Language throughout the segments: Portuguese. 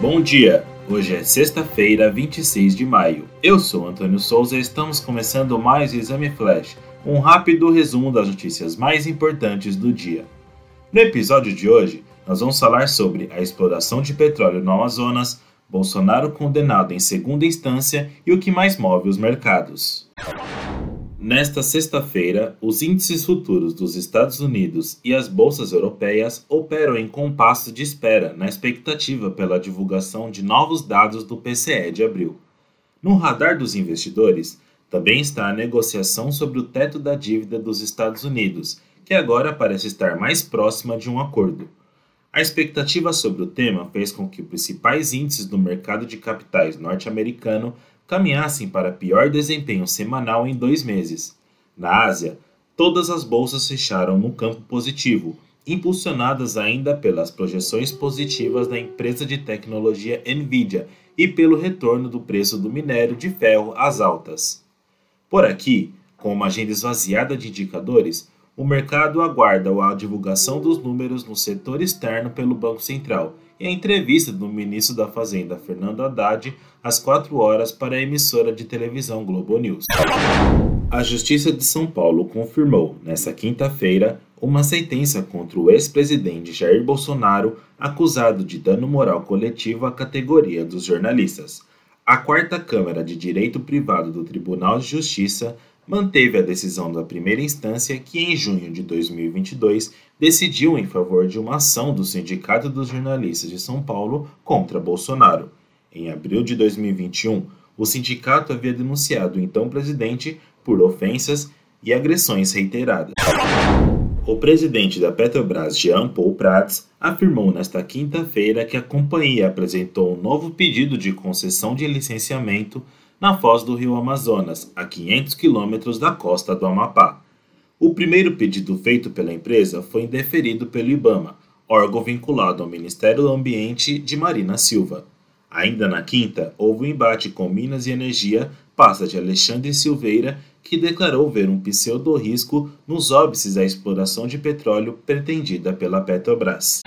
Bom dia! Hoje é sexta-feira, 26 de maio. Eu sou Antônio Souza e estamos começando mais o Exame Flash, um rápido resumo das notícias mais importantes do dia. No episódio de hoje, nós vamos falar sobre a exploração de petróleo no Amazonas, Bolsonaro condenado em segunda instância e o que mais move os mercados. Nesta sexta-feira, os índices futuros dos Estados Unidos e as bolsas europeias operam em compasso de espera na expectativa pela divulgação de novos dados do PCE de abril. No radar dos investidores também está a negociação sobre o teto da dívida dos Estados Unidos, que agora parece estar mais próxima de um acordo. A expectativa sobre o tema fez com que os principais índices do mercado de capitais norte-americano caminhassem para pior desempenho semanal em dois meses. Na Ásia, todas as bolsas fecharam no campo positivo, impulsionadas ainda pelas projeções positivas da empresa de tecnologia Nvidia e pelo retorno do preço do minério de ferro às altas. Por aqui, com uma agenda esvaziada de indicadores, o mercado aguarda a divulgação dos números no setor externo pelo Banco Central e a entrevista do ministro da Fazenda, Fernando Haddad, às 4 horas para a emissora de televisão Globo News. A Justiça de São Paulo confirmou, nesta quinta-feira, uma sentença contra o ex-presidente Jair Bolsonaro, acusado de dano moral coletivo à categoria dos jornalistas. A quarta Câmara de Direito Privado do Tribunal de Justiça manteve a decisão da primeira instância que, em junho de 2022, decidiu em favor de uma ação do Sindicato dos Jornalistas de São Paulo contra Bolsonaro. Em abril de 2021, o sindicato havia denunciado o então presidente por ofensas e agressões reiteradas. O presidente da Petrobras, Jean Paul Prats, afirmou nesta quinta-feira que a companhia apresentou um novo pedido de concessão de licenciamento na foz do rio Amazonas, a 500 quilômetros da costa do Amapá. O primeiro pedido feito pela empresa foi indeferido pelo IBAMA, órgão vinculado ao Ministério do Ambiente de Marina Silva. Ainda na quinta, houve um embate com Minas e Energia, pasta de Alexandre Silveira, que declarou ver um pseudo-risco nos óbices à exploração de petróleo pretendida pela Petrobras.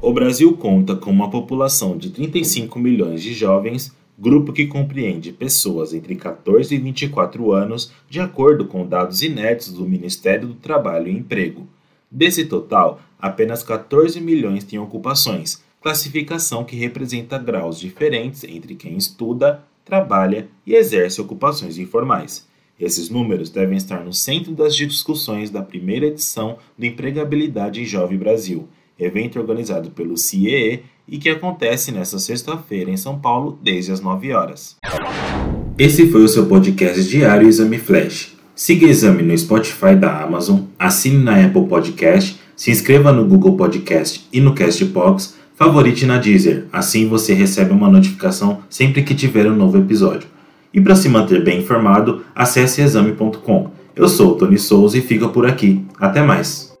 O Brasil conta com uma população de 35 milhões de jovens grupo que compreende pessoas entre 14 e 24 anos, de acordo com dados inéditos do Ministério do Trabalho e Emprego. Desse total, apenas 14 milhões têm ocupações, classificação que representa graus diferentes entre quem estuda, trabalha e exerce ocupações informais. Esses números devem estar no centro das discussões da primeira edição do Empregabilidade Jovem Brasil, evento organizado pelo CIEE e que acontece nesta sexta-feira em São Paulo, desde as 9 horas. Esse foi o seu podcast diário Exame Flash. Siga o Exame no Spotify da Amazon, assine na Apple Podcast, se inscreva no Google Podcast e no Castbox, favorite na Deezer, assim você recebe uma notificação sempre que tiver um novo episódio. E para se manter bem informado, acesse exame.com. Eu sou o Tony Souza e fico por aqui. Até mais!